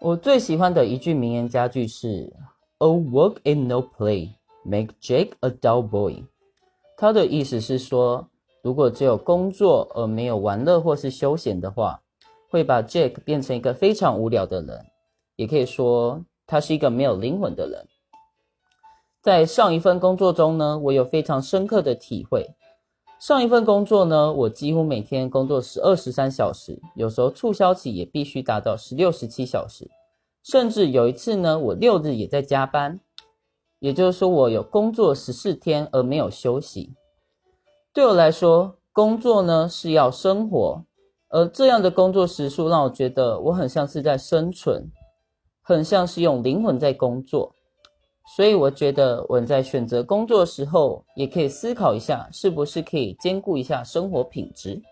我最喜欢的一句名言佳句是：“A work and no play make Jake a dull boy"。它的意思是说，如果只有工作而没有玩乐或是休闲的话，会把 Jake 变成一个非常无聊的人，也可以说他是一个没有灵魂的人。在上一份工作中呢，我有非常深刻的体会。上一份工作呢，我几乎每天工作十二十三小时，有时候促销期也必须达到十六十七小时，甚至有一次呢，我六日也在加班。也就是说，我有工作十四天而没有休息。对我来说，工作呢是要生活，而这样的工作时数让我觉得我很像是在生存，很像是用灵魂在工作。所以我觉得我们在选择工作时候，也可以思考一下，是不是可以兼顾一下生活品质。